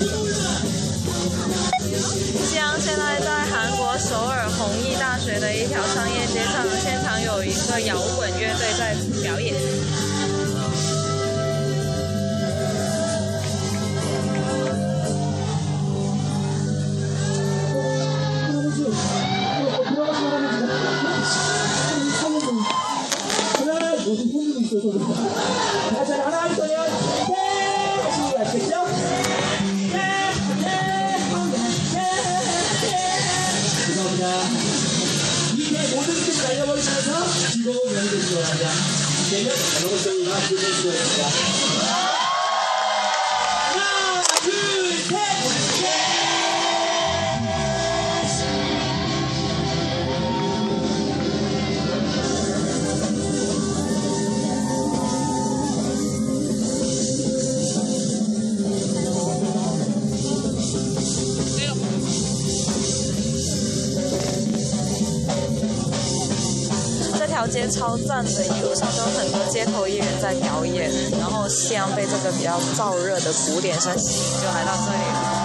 夕阳现在在韩国首尔弘毅大学的一条商业街上，现场有一个摇滚乐队在表演。 이렇게 날려버리면서 뒤로 면을 들어가자. 되면 잘못되거나 기분 좋습니다. 条街超赞的，一路上都有很多街头艺人在表演，然后夕阳被这个比较燥热的古典声吸引，就来到这里了。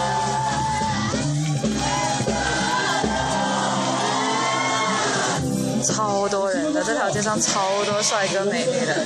超多人的，这条街上超多帅哥美女的。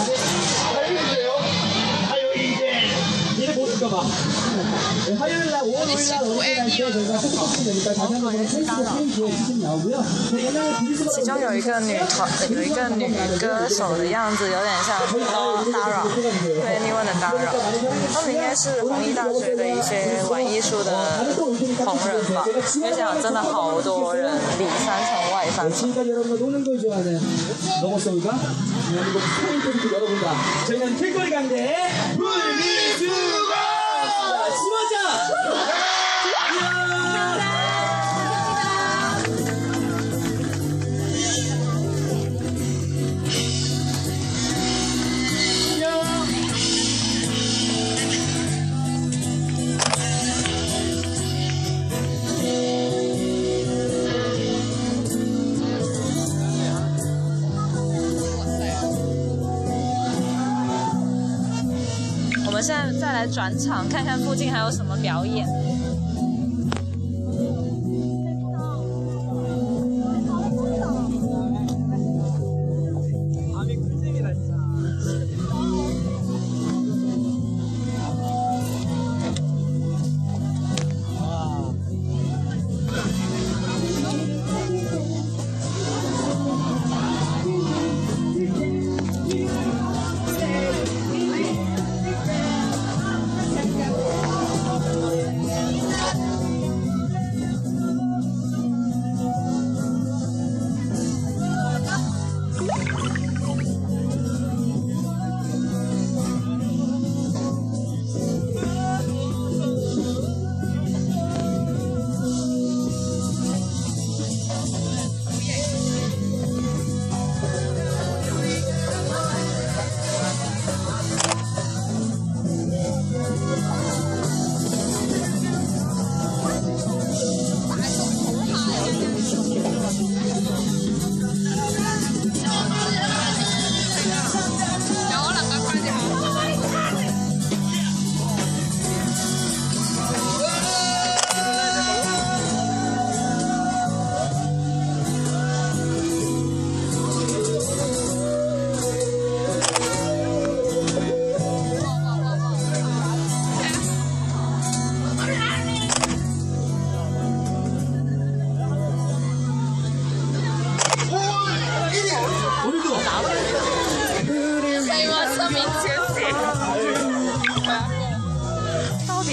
네, 화요일 날 5월 5일 날 어느 날때 저희가 소속이 되니까 다시 한번 페이스북 페이지에 지금 나오고요. 네, 옛날에 그리스고 其中有一个女团，有一个女歌手的样子，有点像呃 Dara，对 Anyone 的 Dara。他们应该是弘毅大学的一些玩艺术的同仁吧，因为现场真的好多人，里三层外三层。 지금까지 여러분과 노는 걸 좋아하는 로봇소울과 대한민국 스타일토리크 여러분과 저희는 길거리 강대 물리주 ちゃん 现在再来转场，看看附近还有什么表演。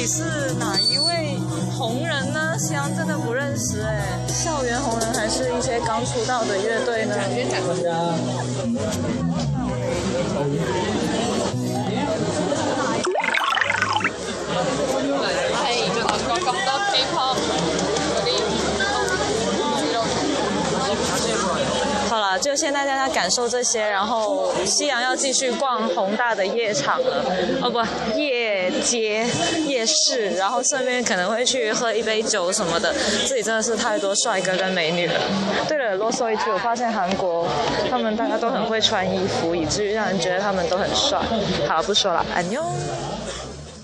你是哪一位红人呢？西安真的不认识哎，校园红人还是一些刚出道的乐队呢？感受这些，然后夕阳要继续逛宏大的夜场了，哦不，夜街夜市，然后顺便可能会去喝一杯酒什么的。这里真的是太多帅哥跟美女了。对了，啰嗦一句，我发现韩国他们大家都很会穿衣服，以至于让人觉得他们都很帅。好，不说了，安妞。